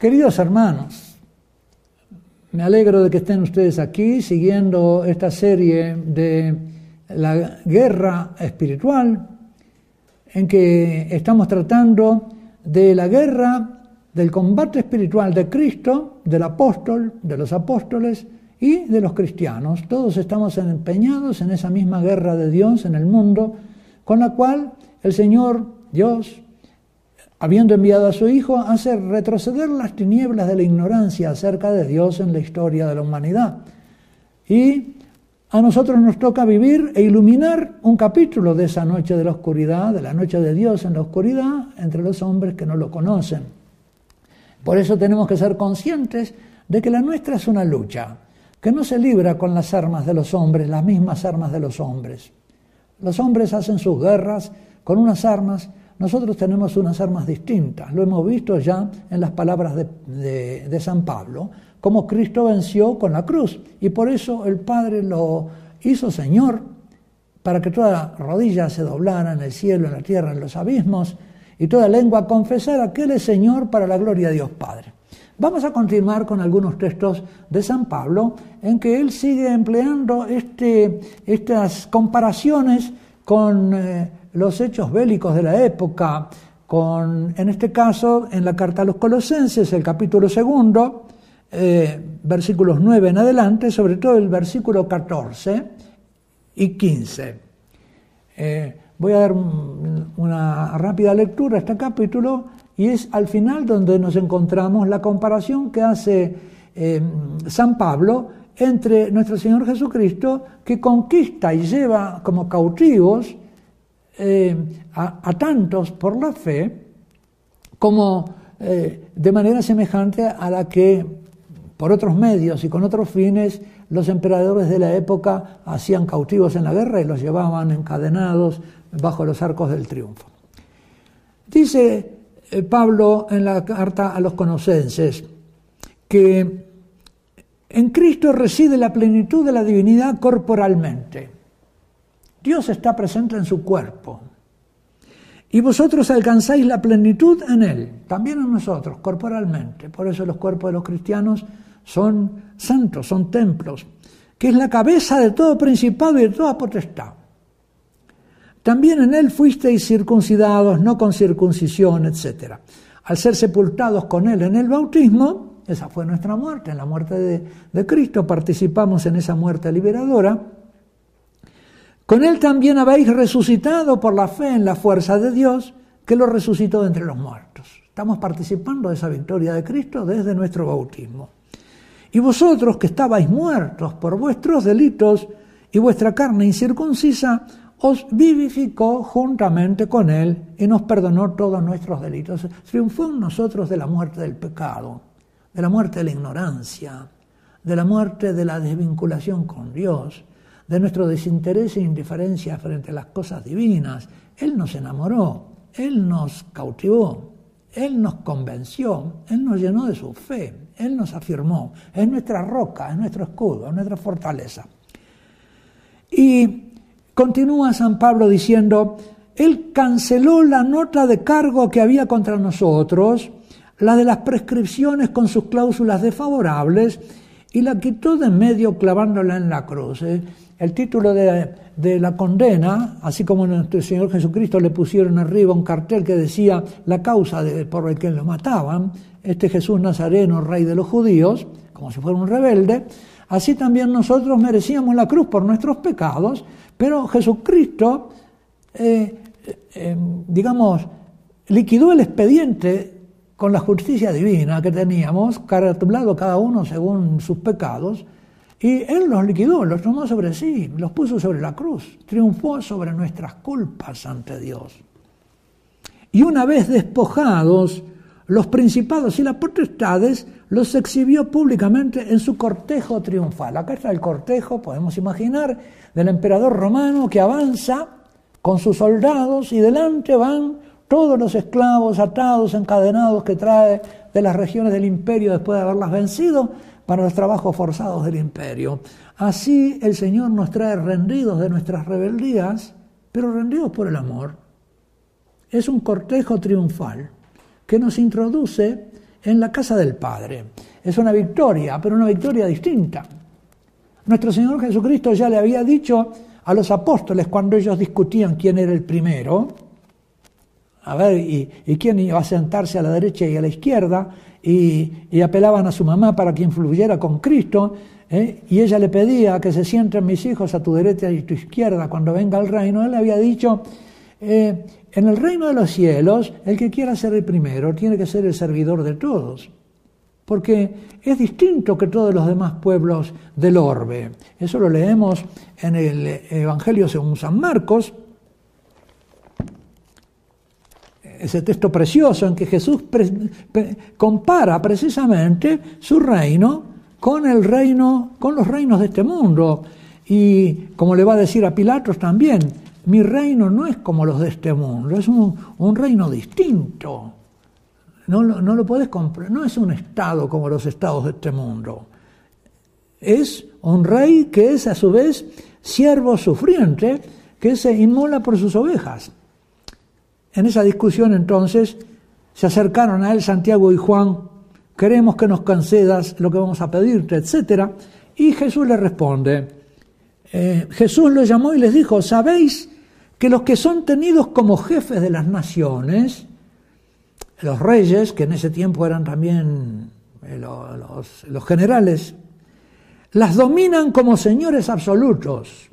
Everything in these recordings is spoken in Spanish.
Queridos hermanos, me alegro de que estén ustedes aquí siguiendo esta serie de la guerra espiritual en que estamos tratando de la guerra del combate espiritual de Cristo, del apóstol, de los apóstoles y de los cristianos. Todos estamos empeñados en esa misma guerra de Dios en el mundo, con la cual el Señor Dios habiendo enviado a su Hijo, hace retroceder las tinieblas de la ignorancia acerca de Dios en la historia de la humanidad. Y a nosotros nos toca vivir e iluminar un capítulo de esa noche de la oscuridad, de la noche de Dios en la oscuridad, entre los hombres que no lo conocen. Por eso tenemos que ser conscientes de que la nuestra es una lucha, que no se libra con las armas de los hombres, las mismas armas de los hombres. Los hombres hacen sus guerras con unas armas nosotros tenemos unas armas distintas, lo hemos visto ya en las palabras de, San Pablo, como Cristo venció con la cruz. Y por eso el Padre lo hizo Señor, para que toda rodilla se doblara en el cielo, en la tierra, en los abismos, y toda lengua confesara que Él es Señor para la gloria de Dios Padre. Vamos a continuar con algunos textos de San Pablo en que él sigue empleando este, estas comparaciones con eh, los hechos bélicos de la época, con, en este caso, en la carta a los colosenses, el capítulo segundo, eh, versículos 9 en adelante, sobre todo el versículo 14 y 15. Eh, voy a dar una rápida lectura a este capítulo y es al final donde nos encontramos la comparación que hace eh, San Pablo entre nuestro Señor Jesucristo que conquista y lleva como cautivos eh, a, tantos por la fe como eh, de manera semejante a la que por otros medios y con otros fines los emperadores de la época hacían cautivos en la guerra y los llevaban encadenados bajo los arcos del triunfo. Dice eh, Pablo en la carta a los conocenses que en Cristo reside la plenitud de la divinidad corporalmente. Dios está presente en su cuerpo. Y vosotros alcanzáis la plenitud en Él, también en nosotros, corporalmente. Por eso los cuerpos de los cristianos son santos, son templos, que es la cabeza de todo principado y de toda potestad. También en Él fuisteis circuncidados, no con circuncisión, etc. Al ser sepultados con Él en el bautismo, esa fue nuestra muerte, en la muerte de, de Cristo, participamos en esa muerte liberadora con él también habéis resucitado por la fe en la fuerza de Dios que lo resucitó de entre los muertos. Estamos participando de esa victoria de Cristo desde nuestro bautismo. Y vosotros que estabais muertos por vuestros delitos y vuestra carne incircuncisa, os vivificó juntamente con Él y nos perdonó todos nuestros delitos. Triunfó en nosotros de la muerte del pecado, de la muerte de la ignorancia, de la muerte de la desvinculación con Dios, de nuestro desinterés e indiferencia frente a las cosas divinas. Él nos enamoró, Él nos cautivó, Él nos convenció, Él nos llenó de su fe, Él nos afirmó, es nuestra roca, es nuestro escudo, es nuestra fortaleza. Y continúa San Pablo diciendo, Él canceló la nota de cargo que había contra nosotros, la de las prescripciones con sus cláusulas desfavorables, y la quitó de medio clavándola en la cruz. ¿Eh? el título de, la condena, así como nuestro Señor Jesucristo le pusieron arriba un cartel que decía la causa por el que lo mataban, este Jesús Nazareno, rey de los judíos, como si fuera un rebelde, así también nosotros merecíamos la cruz por nuestros pecados, pero Jesucristo, eh, eh, digamos, liquidó el expediente con la justicia divina que teníamos, cartulado cada uno según sus pecados, y Él los liquidó, los tomó sobre sí, los puso sobre la cruz, triunfó sobre nuestras culpas ante Dios. Y una vez despojados, los principados y las potestades los exhibió públicamente en su cortejo triunfal. Acá está el cortejo, podemos imaginar, del emperador romano que avanza con sus soldados y delante van todos los esclavos atados, encadenados que trae de las regiones del imperio después de haberlas vencido para los trabajos forzados del imperio. Así el Señor nos trae rendidos de nuestras rebeldías, pero rendidos por el amor. Es un cortejo triunfal que nos introduce en la casa del Padre. Es una victoria, pero una victoria distinta. Nuestro Señor Jesucristo ya le había dicho a los apóstoles cuando ellos discutían quién era el primero, a ver, y, quién iba a sentarse a la derecha y a la izquierda, y, apelaban a su mamá para que influyera con Cristo, ¿eh? y ella le pedía que se sienten mis hijos a tu derecha y a tu izquierda cuando venga el reino, él le había dicho, eh, en el reino de los cielos, el que quiera ser el primero tiene que ser el servidor de todos porque es distinto que todos los demás pueblos del orbe. Eso lo leemos en el Evangelio según San Marcos, ese texto precioso en que Jesús compara precisamente su reino con el reino, con los reinos de este mundo. Y como le va a decir a Pilatos también, mi reino no es como los de este mundo, es un reino distinto. No, lo puedes comprar. No es un Estado como los estados de este mundo. Es un rey que es a su vez siervo sufriente que se inmola por sus ovejas. En esa discusión entonces se acercaron a él Santiago y Juan, queremos que nos concedas lo que vamos a pedirte, etc. Y Jesús le responde, eh, Jesús los llamó y les dijo, ¿sabéis que los que son tenidos como jefes de las naciones, los reyes, que en ese tiempo eran también eh, los, generales, las dominan como señores absolutos,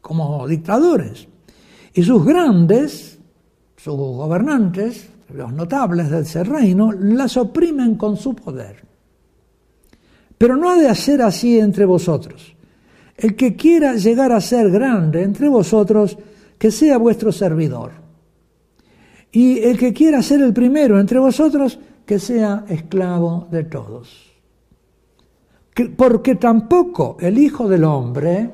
como dictadores. Y sus grandes, sus gobernantes, los notables de ese reino, las oprimen con su poder. Pero no ha de hacer así entre vosotros. El que quiera llegar a ser grande entre vosotros, que sea vuestro servidor y el que quiera ser el primero entre vosotros, que sea esclavo de todos. Porque tampoco el Hijo del Hombre,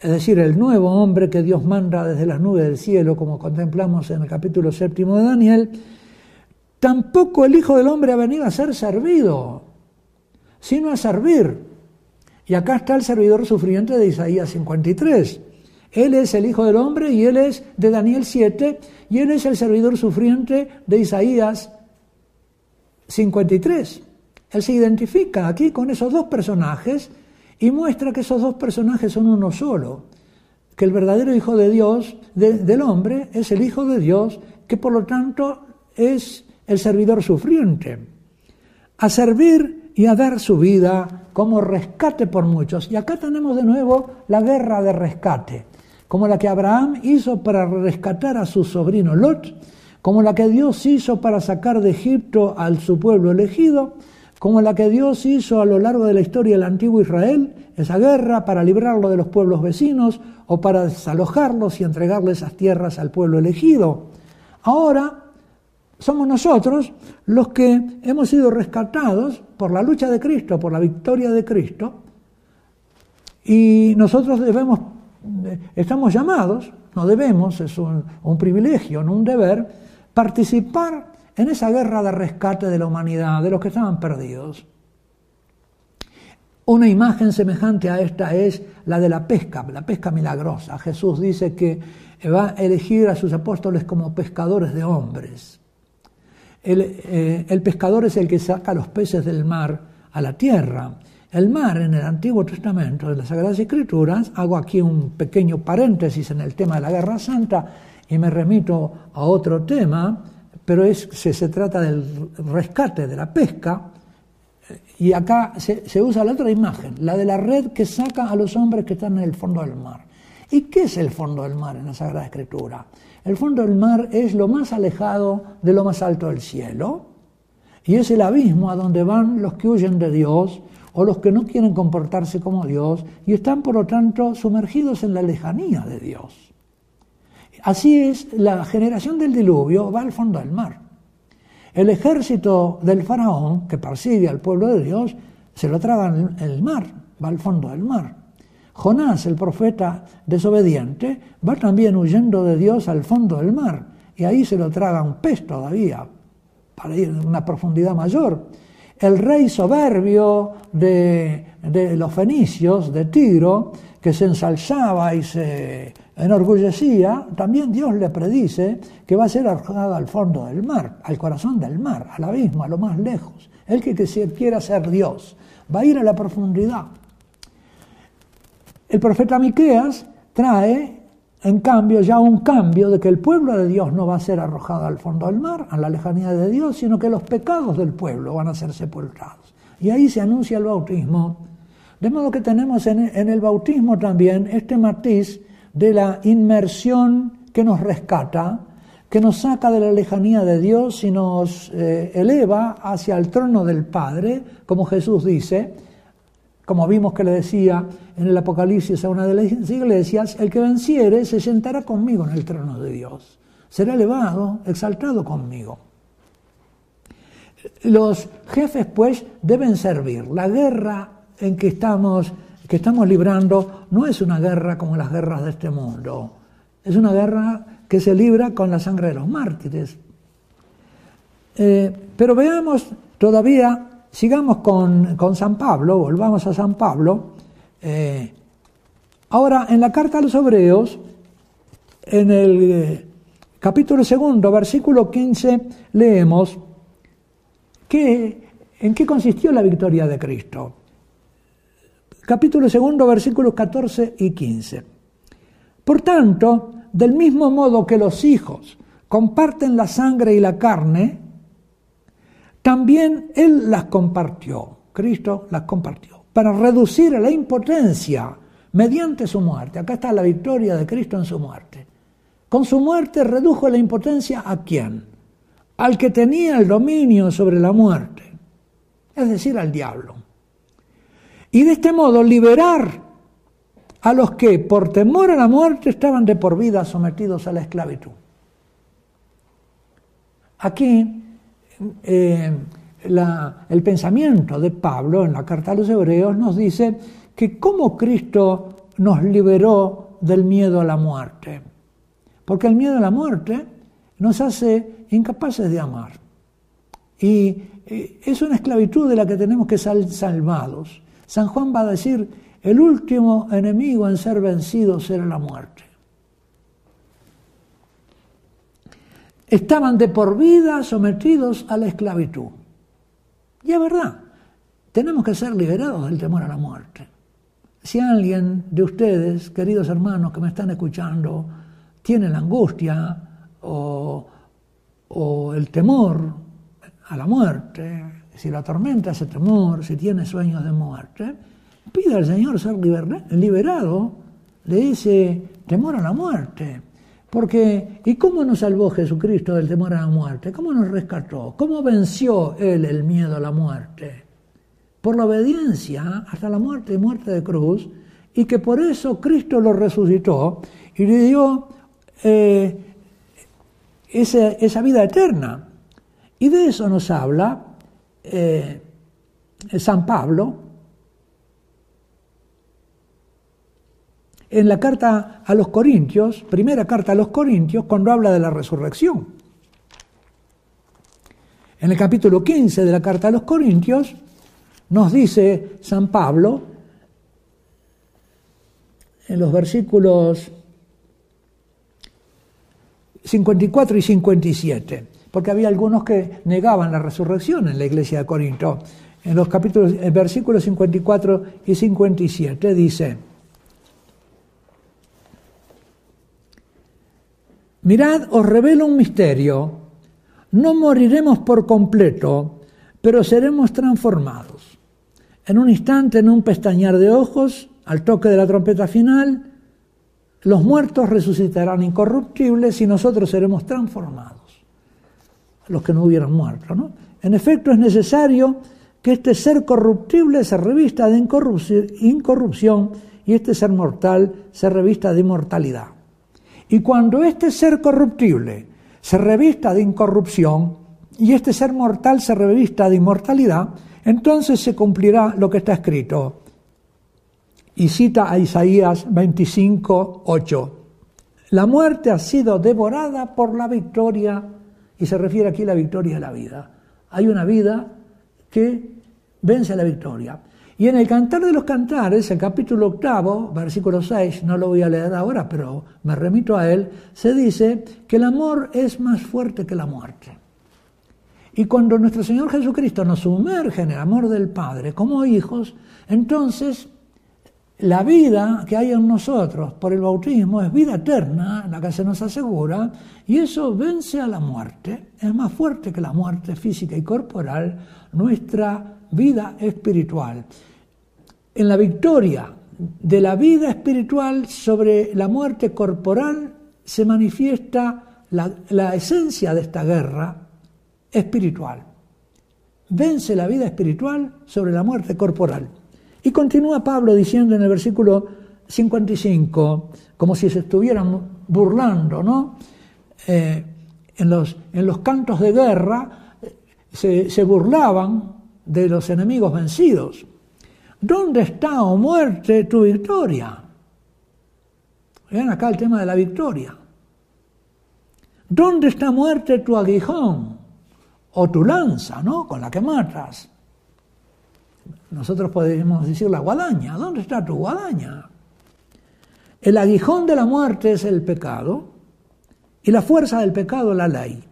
es decir, el nuevo hombre que Dios manda desde las nubes del cielo, como contemplamos en el capítulo séptimo de Daniel, tampoco el Hijo del Hombre ha venido a ser servido, sino a servir. Y acá está el servidor sufriente de Isaías 53. Él es el Hijo del Hombre y Él es de Daniel 7 y Él es el servidor sufriente de Isaías 53. Él se identifica aquí con esos dos personajes y muestra que esos dos personajes son uno solo, que el verdadero Hijo de Dios, del hombre, es el Hijo de Dios, que por lo tanto es el servidor sufriente. A servir y a dar su vida como rescate por muchos. Y acá tenemos de nuevo la guerra de rescate como la que Abraham hizo para rescatar a su sobrino Lot, como la que Dios hizo para sacar de Egipto al su pueblo elegido, como la que Dios hizo a lo largo de la historia del antiguo Israel, esa guerra para librarlo de los pueblos vecinos o para desalojarlos y entregarle esas tierras al pueblo elegido. Ahora somos nosotros los que hemos sido rescatados por la lucha de Cristo, por la victoria de Cristo, y nosotros debemos estamos llamados, no debemos, es un, privilegio, no un deber, participar en esa guerra de rescate de la humanidad, de los que estaban perdidos. Una imagen semejante a esta es la de la pesca, la pesca milagrosa. Jesús dice que va a elegir a sus apóstoles como pescadores de hombres. El, eh, el pescador es el que saca los peces del mar a la tierra. El mar en el Antiguo Testamento, de las Sagradas Escrituras, hago aquí un pequeño paréntesis en el tema de la Guerra Santa y me remito a otro tema, pero es, se, trata del rescate de la pesca, y acá se, se, usa la otra imagen, la de la red que saca a los hombres que están en el fondo del mar. ¿Y qué es el fondo del mar en la Sagrada Escritura? El fondo del mar es lo más alejado de lo más alto del cielo, y es el abismo a donde van los que huyen de Dios o los que no quieren comportarse como Dios y están por lo tanto sumergidos en la lejanía de Dios. Así es, la generación del diluvio va al fondo del mar. El ejército del faraón, que persigue al pueblo de Dios, se lo traga en el mar, va al fondo del mar. Jonás, el profeta desobediente, va también huyendo de Dios al fondo del mar, y ahí se lo traga un pez todavía, para ir a una profundidad mayor. el rey soberbio de, de los fenicios, de Tiro, que se ensalzaba y se enorgullecía, también Dios le predice que va a ser arrojado al fondo del mar, al corazón del mar, al abismo, a lo más lejos. El que, quiera ser Dios va a ir a la profundidad. El profeta Miqueas trae, en cambio, ya un cambio de que el pueblo de Dios no va a ser arrojado al fondo del mar, a la lejanía de Dios, sino que los pecados del pueblo van a ser sepultados. Y ahí se anuncia el bautismo. De modo que tenemos en el bautismo también este matiz de la inmersión que nos rescata, que nos saca de la lejanía de Dios y nos eh, eleva hacia el trono del Padre, como Jesús dice, como vimos que le decía en el Apocalipsis a una de las iglesias, el que venciere se sentará conmigo en el trono de Dios, será elevado, exaltado conmigo. Los jefes, pues, deben servir. La guerra en que estamos que estamos librando no es una guerra como las guerras de este mundo, es una guerra que se libra con la sangre de los mártires. Eh, pero veamos todavía, sigamos con, San Pablo, volvamos a San Pablo. Eh, ahora, en la carta a los Hebreos, en el eh, capítulo segundo, versículo 15, leemos en qué consistió la victoria de Cristo capítulo segundo, versículos 14 y 15. Por tanto, del mismo modo que los hijos comparten la sangre y la carne, también Él las compartió, Cristo las compartió, para reducir la impotencia mediante su muerte. Acá está la victoria de Cristo en su muerte. Con su muerte redujo la impotencia a quién? Al que tenía el dominio sobre la muerte, es decir, al diablo y de este modo liberar a los que por temor a la muerte estaban de por vida sometidos a la esclavitud. Aquí eh, el pensamiento de Pablo en la carta a los hebreos nos dice que cómo Cristo nos liberó del miedo a la muerte. Porque el miedo a la muerte nos hace incapaces de amar. Y eh, es una esclavitud de la que tenemos que ser salvados. San Juan va a decir, el último enemigo en ser vencido será la muerte. Estaban de por vida sometidos a la esclavitud. Y es verdad, tenemos que ser liberados del temor a la muerte. Si alguien de ustedes, queridos hermanos que me están escuchando, tiene la angustia o, o el temor a la muerte, si la atormenta ese temor, si tiene sueños de muerte, pide al Señor ser liberado de ese temor a la muerte. Porque, ¿y cómo nos salvó Jesucristo del temor a la muerte? ¿Cómo nos rescató? ¿Cómo venció Él el miedo a la muerte? Por la obediencia hasta la muerte y muerte de cruz, y que por eso Cristo lo resucitó y le dio eh, esa vida eterna. Y de eso nos habla eh, San Pablo, en la carta a los Corintios, primera carta a los Corintios, cuando habla de la resurrección. En el capítulo 15 de la carta a los Corintios, nos dice San Pablo, en los versículos 54 y 57, porque había algunos que negaban la resurrección en la iglesia de Corinto. En los capítulos, versículos 54 y 57 dice, Mirad, os revelo un misterio, no moriremos por completo, pero seremos transformados. En un instante, en un pestañear de ojos, al toque de la trompeta final, los muertos resucitarán incorruptibles y nosotros seremos transformados los que no hubieran muerto. ¿no? En efecto, es necesario que este ser corruptible se revista de incorrupción y este ser mortal se revista de inmortalidad. Y cuando este ser corruptible se revista de incorrupción y este ser mortal se revista de inmortalidad, entonces se cumplirá lo que está escrito. Y cita a Isaías 25, 8. La muerte ha sido devorada por la victoria y se refiere aquí a la victoria de la vida. Hay una vida que vence a la victoria. Y en el Cantar de los Cantares, el capítulo octavo, versículo 6, no lo voy a leer ahora, pero me remito a él, se dice que el amor es más fuerte que la muerte. Y cuando nuestro Señor Jesucristo nos sumerge en el amor del Padre como hijos, entonces la vida que hay en nosotros por el bautismo es vida eterna, la que se nos asegura, y eso vence a la muerte. Es más fuerte que la muerte física y corporal, nuestra vida espiritual. En la victoria de la vida espiritual sobre la muerte corporal se manifiesta la, la esencia de esta guerra espiritual. Vence la vida espiritual sobre la muerte corporal. Y continúa Pablo diciendo en el versículo 55, como si se estuvieran burlando, ¿no? Eh, en, los, cantos de guerra eh, se, se, burlaban de los enemigos vencidos. ¿Dónde está, o oh muerte, tu victoria? Vean acá el tema de la victoria. ¿Dónde está muerte tu aguijón o tu lanza, ¿no? Con la que matas. Nosotros podemos decir la guadaña. ¿Dónde está tu guadaña? El aguijón de la muerte es el pecado y la fuerza del pecado la ley.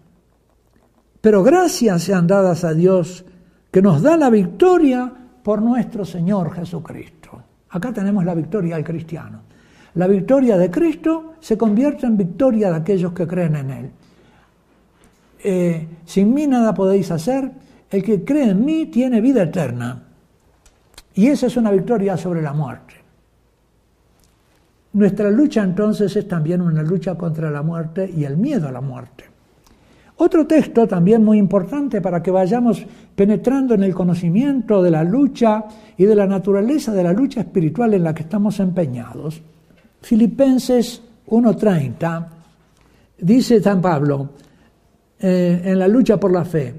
Pero gracias sean dadas a Dios que nos da la victoria por nuestro Señor Jesucristo. Acá tenemos la victoria del cristiano. La victoria de Cristo se convierte en victoria de aquellos que creen en Él. Eh, sin mí nada podéis hacer, el que cree en mí tiene vida eterna. Y esa es una victoria sobre la muerte. Nuestra lucha entonces es también una lucha contra la muerte y el miedo a la muerte. Otro texto también muy importante para que vayamos penetrando en el conocimiento de la lucha y de la naturaleza de la lucha espiritual en la que estamos empeñados. Filipenses 1.30 dice San Pablo eh, en la lucha por la fe.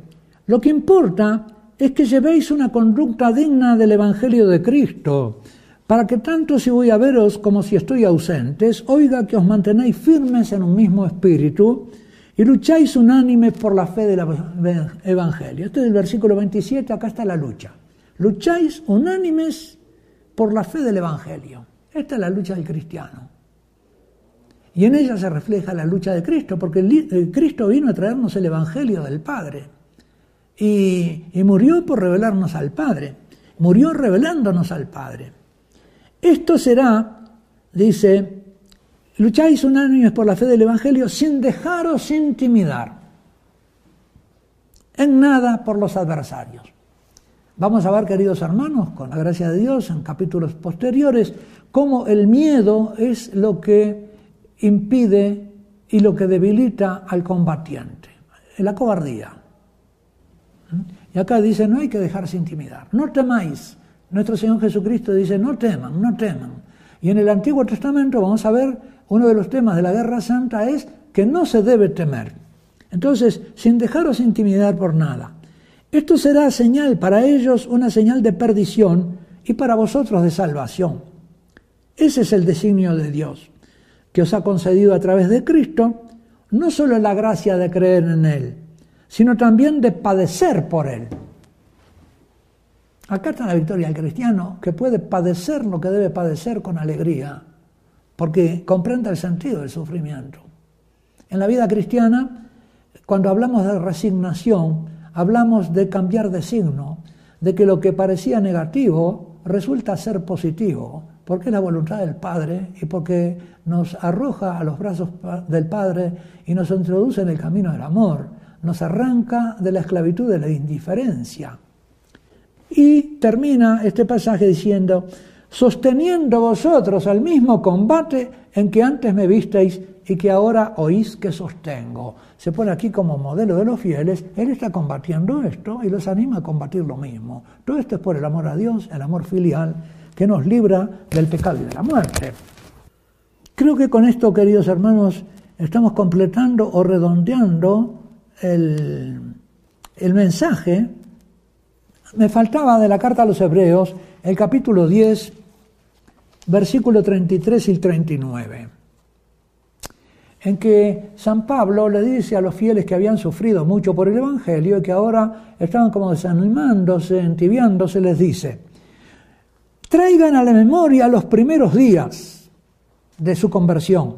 Lo que importa es que llevéis una conducta digna del Evangelio de Cristo, para que tanto si voy a veros como si estoy ausentes, oiga que os mantenéis firmes en un mismo espíritu y lucháis unánimes por la fe del Evangelio. Este es el versículo 27, acá está la lucha. Lucháis unánimes por la fe del Evangelio. Esta es la lucha del cristiano. Y en ella se refleja la lucha de Cristo, porque Cristo vino a traernos el Evangelio del Padre y, murió por revelarnos al Padre, murió revelándonos al Padre. Esto será, dice, lucháis unánimes por la fe del Evangelio sin dejaros intimidar, en nada por los adversarios. Vamos a ver, queridos hermanos, con la gracia de Dios, en capítulos posteriores, cómo el miedo es lo que impide y lo que debilita al combatiente, la cobardía. Y acá dice, no hay que dejarse intimidar, no temáis. Nuestro Señor Jesucristo dice, no teman, no teman. Y en el Antiguo Testamento vamos a ver, uno de los temas de la Guerra Santa es que no se debe temer. Entonces, sin dejaros intimidar por nada. Esto será señal para ellos, una señal de perdición y para vosotros de salvación. Ese es el designio de Dios, que os ha concedido a través de Cristo, no solo la gracia de creer en Él, sino también de padecer por Él. Acá está la victoria del cristiano, que puede padecer lo que debe padecer con alegría, porque comprende el sentido del sufrimiento. En la vida cristiana, cuando hablamos de resignación, hablamos de cambiar de signo, de que lo que parecía negativo resulta ser positivo, porque es la voluntad del Padre y porque nos arroja a los brazos del Padre y nos introduce en el camino del amor nos arranca de la esclavitud de la indiferencia. Y termina este pasaje diciendo, sosteniendo vosotros el mismo combate en que antes me visteis y que ahora oís que sostengo. Se pone aquí como modelo de los fieles, Él está combatiendo esto y los anima a combatir lo mismo. Todo esto es por el amor a Dios, el amor filial, que nos libra del pecado y de la muerte. Creo que con esto, queridos hermanos, estamos completando o redondeando el, mensaje, me faltaba de la carta a los hebreos el capítulo 10, versículo 33 y 39. en que San Pablo le dice a los fieles que habían sufrido mucho por el Evangelio y que ahora estaban como desanimándose, entibiándose, les dice, traigan a la memoria los primeros días de su conversión,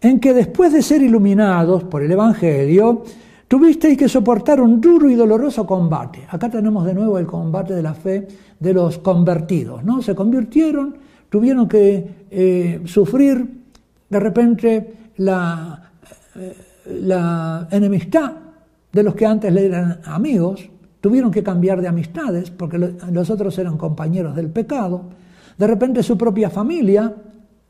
en que después de ser iluminados por el Evangelio, tuvisteis que soportar un duro y doloroso combate. Acá tenemos de nuevo el combate de la fe de los convertidos, ¿no? Se convirtieron, tuvieron que eh, sufrir de repente la, eh, la enemistad de los que antes le eran amigos, tuvieron que cambiar de amistades porque los otros eran compañeros del pecado, de repente su propia familia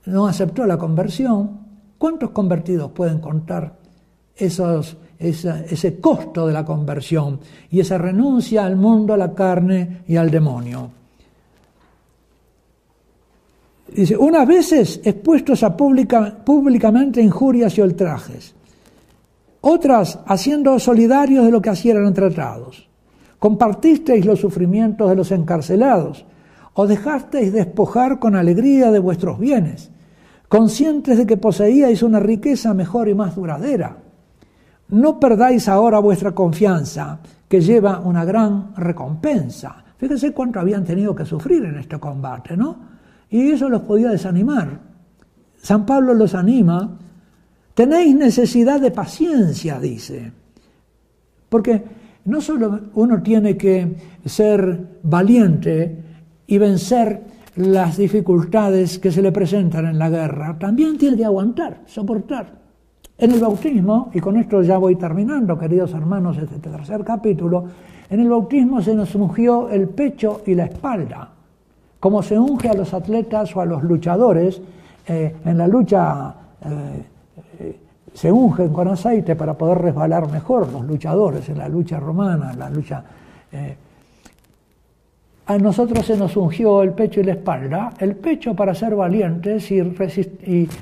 no aceptó la conversión. ¿Cuántos convertidos pueden contar esos, ese costo de la conversión y esa renuncia al mundo, a la carne y al demonio? Dice, unas veces expuestos a pública, públicamente injurias y ultrajes, otras haciendo solidarios de lo que así eran tratados. Compartisteis los sufrimientos de los encarcelados, o dejasteis despojar con alegría de vuestros bienes, conscientes de que poseíais una riqueza mejor y más duradera. No perdáis ahora vuestra confianza, que lleva una gran recompensa. Fíjense cuánto habían tenido que sufrir en este combate, ¿no? Y eso los podía desanimar. San Pablo los anima. Tenéis necesidad de paciencia, dice. Porque no solo uno tiene que ser valiente y vencer las dificultades que se le presentan en la guerra, también tiene que aguantar, soportar. En el bautismo, y con esto ya voy terminando, queridos hermanos, este tercer capítulo, en el bautismo se nos ungió el pecho y la espalda como se unge a los atletas o a los luchadores, eh, en la lucha eh, eh, se ungen con aceite para poder resbalar mejor los luchadores, en la lucha romana, en la lucha... a nosotros se nos ungió el pecho y la espalda, el pecho para ser valientes y,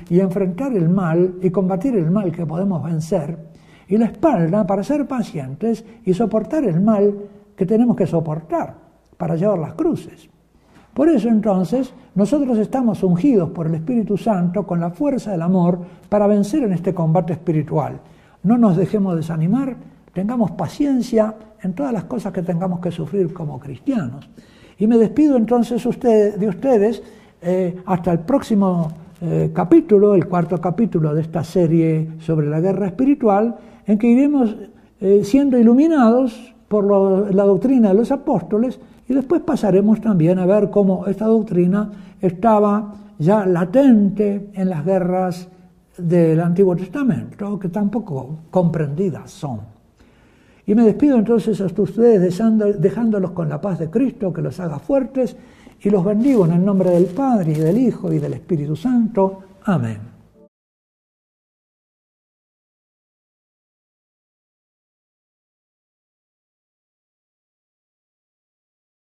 enfrentar el mal y combatir el mal que podemos vencer, y la espalda para ser pacientes y soportar el mal que tenemos que soportar para llevar las cruces. Por eso entonces nosotros estamos ungidos por el Espíritu Santo con la fuerza del amor para vencer en este combate espiritual. No nos dejemos desanimar, tengamos paciencia en todas las cosas que tengamos que sufrir como cristianos. Y me despido entonces de ustedes eh, hasta el próximo eh, capítulo, el cuarto capítulo de esta serie sobre la guerra espiritual, en que iremos eh, siendo iluminados por la doctrina de los apóstoles y después pasaremos también a ver cómo esta doctrina estaba ya latente en las guerras del Antiguo Testamento, que tampoco comprendidas son. Y me despido entonces hasta ustedes dejándolos con la paz de Cristo, que los haga fuertes, y los bendigo en el nombre del Padre y del Hijo y del Espíritu Santo. Amén.